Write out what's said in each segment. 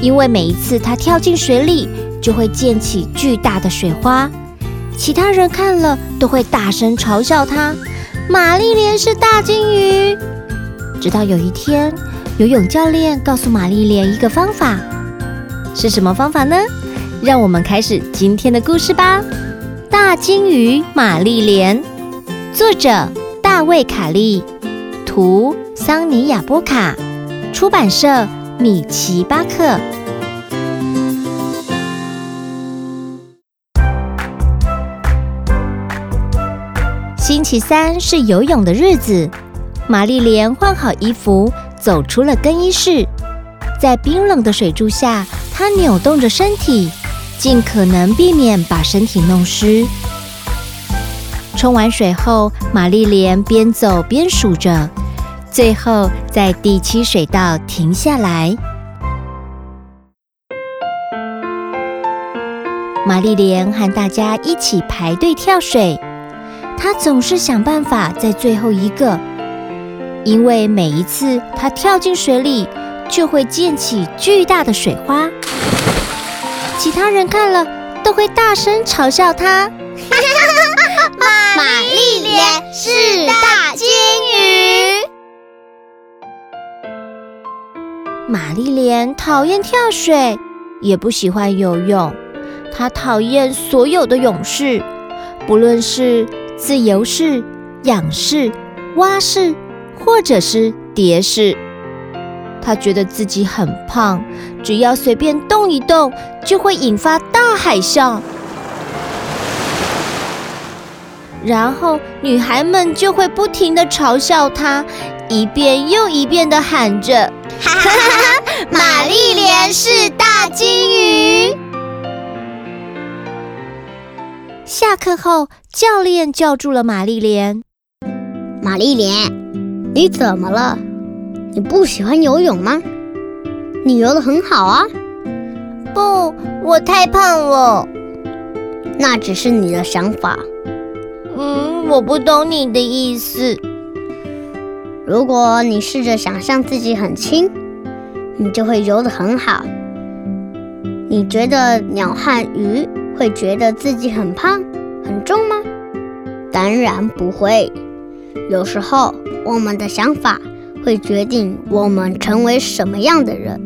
因为每一次它跳进水里，就会溅起巨大的水花，其他人看了都会大声嘲笑它。玛丽莲是大鲸鱼。直到有一天，游泳教练告诉玛丽莲一个方法，是什么方法呢？让我们开始今天的故事吧。大鲸鱼玛丽莲，作者大卫·卡利，图桑尼亚·波卡，出版社。米奇巴克。星期三是游泳的日子，玛丽莲换好衣服，走出了更衣室。在冰冷的水柱下，她扭动着身体，尽可能避免把身体弄湿。冲完水后，玛丽莲边走边数着。最后，在第七水道停下来。玛丽莲和大家一起排队跳水，她总是想办法在最后一个，因为每一次她跳进水里，就会溅起巨大的水花。其他人看了都会大声嘲笑她。玛丽莲是大鲸玛丽莲讨厌跳水，也不喜欢游泳。她讨厌所有的泳式，不论是自由式、仰式、蛙式，或者是蝶式。她觉得自己很胖，只要随便动一动，就会引发大海啸。然后女孩们就会不停地嘲笑她，一遍又一遍地喊着。哈哈哈！玛丽莲是大鲸鱼。下课后，教练叫住了玛丽莲。玛丽莲，你怎么了？你不喜欢游泳吗？你游的很好啊。不，我太胖了。那只是你的想法。嗯，我不懂你的意思。如果你试着想象自己很轻，你就会游得很好。你觉得鸟和鱼会觉得自己很胖、很重吗？当然不会。有时候，我们的想法会决定我们成为什么样的人。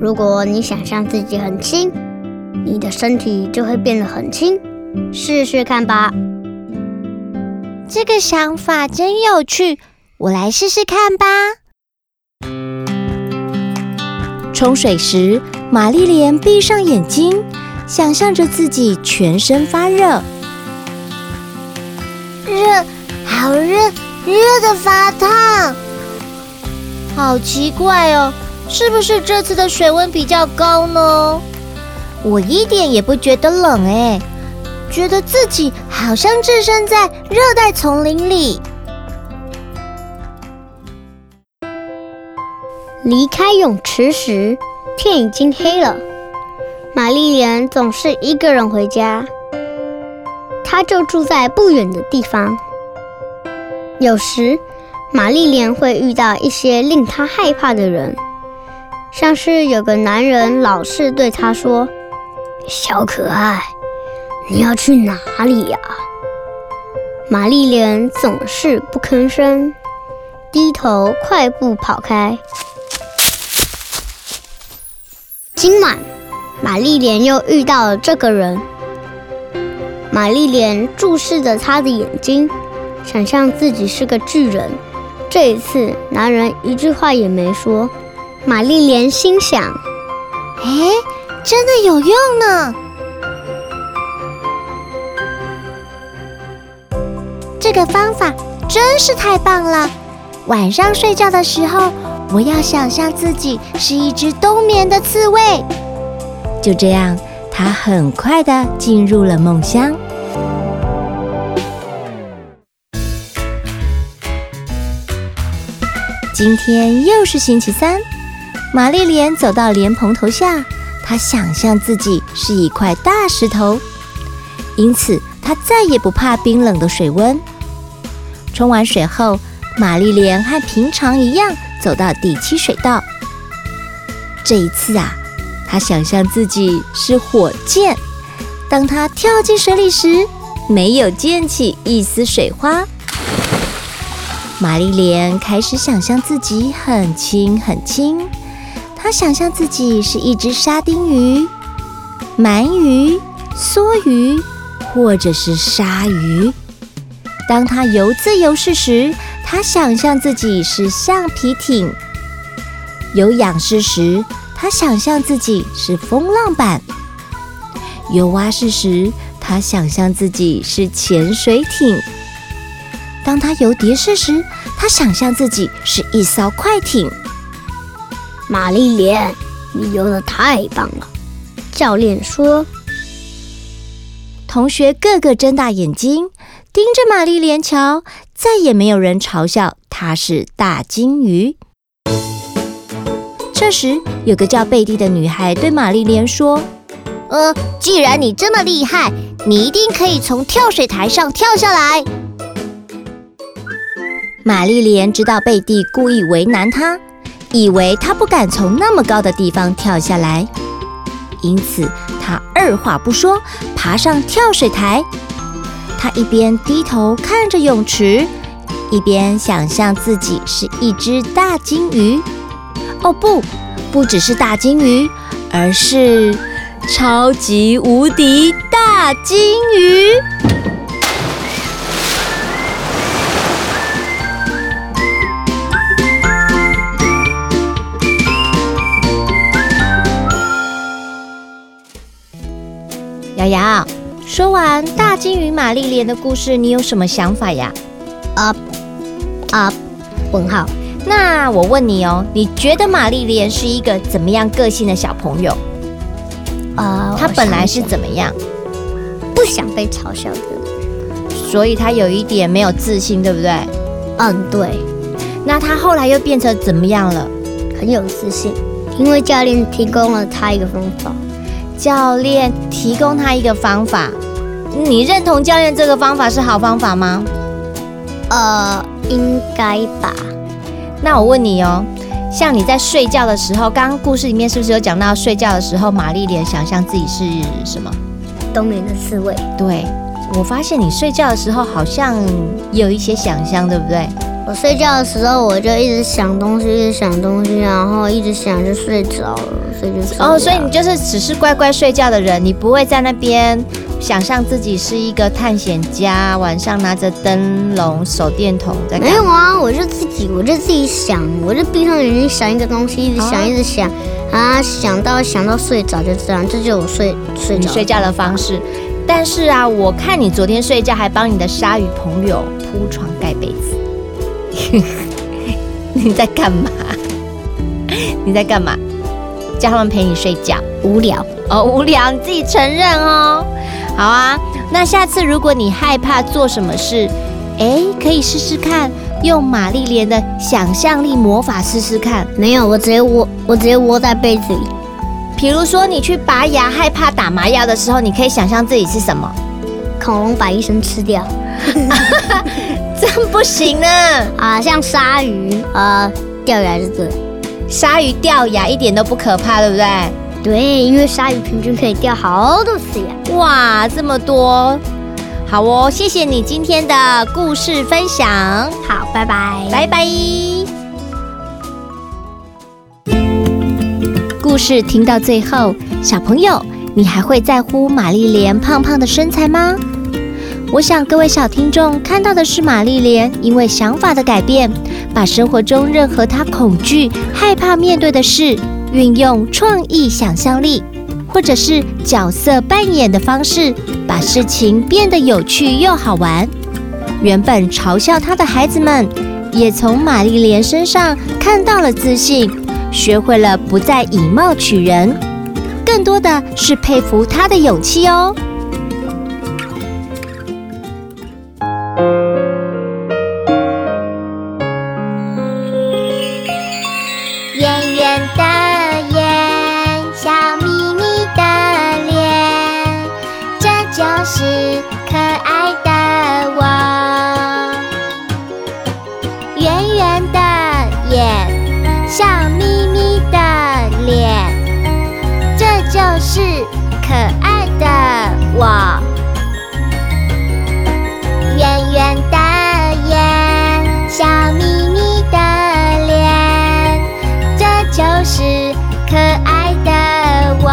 如果你想象自己很轻，你的身体就会变得很轻。试试看吧。这个想法真有趣。我来试试看吧。冲水时，玛丽莲闭上眼睛，想象着自己全身发热，热，好热，热的发烫。好奇怪哦，是不是这次的水温比较高呢？我一点也不觉得冷哎，觉得自己好像置身在热带丛林里。离开泳池时，天已经黑了。玛丽莲总是一个人回家，她就住在不远的地方。有时，玛丽莲会遇到一些令她害怕的人，像是有个男人老是对她说：“小可爱，你要去哪里呀？”玛丽莲总是不吭声，低头快步跑开。今晚，玛丽莲又遇到了这个人。玛丽莲注视着他的眼睛，想象自己是个巨人。这一次，男人一句话也没说。玛丽莲心想：“哎，真的有用呢！这个方法真是太棒了。晚上睡觉的时候。”我要想象自己是一只冬眠的刺猬，就这样，她很快的进入了梦乡。今天又是星期三，玛丽莲走到莲蓬头下，她想象自己是一块大石头，因此她再也不怕冰冷的水温。冲完水后，玛丽莲和平常一样走到第七水道。这一次啊，他想象自己是火箭，当他跳进水里时，没有溅起一丝水花。玛丽莲开始想象自己很轻很轻，她想象自己是一只沙丁鱼、鳗鱼、梭鱼，或者是鲨鱼。当他游自由式时，他想象自己是橡皮艇；有仰视时，他想象自己是风浪板；有蛙式时，他想象自己是潜水艇；当他游蝶式时，他想象自己是一艘快艇。玛丽莲，你游的太棒了！教练说。同学个个睁大眼睛。盯着玛丽莲瞧，再也没有人嘲笑她是大金鱼。这时，有个叫贝蒂的女孩对玛丽莲说：“呃，既然你这么厉害，你一定可以从跳水台上跳下来。”玛丽莲知道贝蒂故意为难她，以为她不敢从那么高的地方跳下来，因此她二话不说，爬上跳水台。他一边低头看着泳池，一边想象自己是一只大鲸鱼。哦，不，不只是大鲸鱼，而是超级无敌大鲸鱼。瑶瑶。说完大金鱼玛丽莲的故事，你有什么想法呀？啊啊，问号。那我问你哦，你觉得玛丽莲是一个怎么样个性的小朋友？啊、呃，她本来是怎么样？不想被嘲笑的，所以她有一点没有自信，对不对？嗯，对。那她后来又变成怎么样了？很有自信，因为教练提供了她一个方法。教练提供他一个方法，你认同教练这个方法是好方法吗？呃，应该吧。那我问你哦，像你在睡觉的时候，刚刚故事里面是不是有讲到睡觉的时候，玛丽莲想象自己是什么？冬眠的刺猬。对，我发现你睡觉的时候好像有一些想象，对不对？我睡觉的时候，我就一直想东西，一直想东西，然后一直想就睡着了，所以就睡。哦，所以你就是只是乖乖睡觉的人，你不会在那边想象自己是一个探险家，晚上拿着灯笼、手电筒在？没有啊，我就自己，我就自己想，我就闭上眼睛想一个东西，一直想，一直想，啊，想到想到睡着就这样，这就是我睡睡着睡觉的方式。但是啊，我看你昨天睡觉还帮你的鲨鱼朋友铺床盖被子。你在干嘛？你在干嘛？叫他们陪你睡觉，无聊哦，无聊，你自己承认哦。好啊，那下次如果你害怕做什么事，哎，可以试试看用玛丽莲的想象力魔法试试看。没有，我直接窝，我直接窝在被子里。比如说你去拔牙，害怕打麻药的时候，你可以想象自己是什么？恐龙把医生吃掉。真不行呢！啊，像鲨鱼啊，掉牙是对。鲨鱼掉牙一点都不可怕，对不对？对，因为鲨鱼平均可以掉好多次牙。哇，这么多！好哦，谢谢你今天的故事分享。好，拜拜，拜拜。故事听到最后，小朋友，你还会在乎玛丽莲胖胖的身材吗？我想各位小听众看到的是玛丽莲因为想法的改变，把生活中任何她恐惧、害怕面对的事，运用创意想象力，或者是角色扮演的方式，把事情变得有趣又好玩。原本嘲笑她的孩子们，也从玛丽莲身上看到了自信，学会了不再以貌取人。更多的是佩服他的勇气哦。是可爱的我。圆圆的眼，笑眯眯的脸，这就是可爱的我。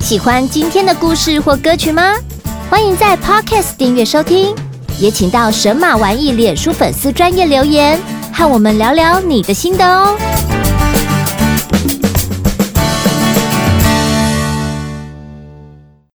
喜欢今天的故事或歌曲吗？欢迎在 Podcast 订阅收听。也请到神马玩意脸书粉丝专业留言，和我们聊聊你的心得哦。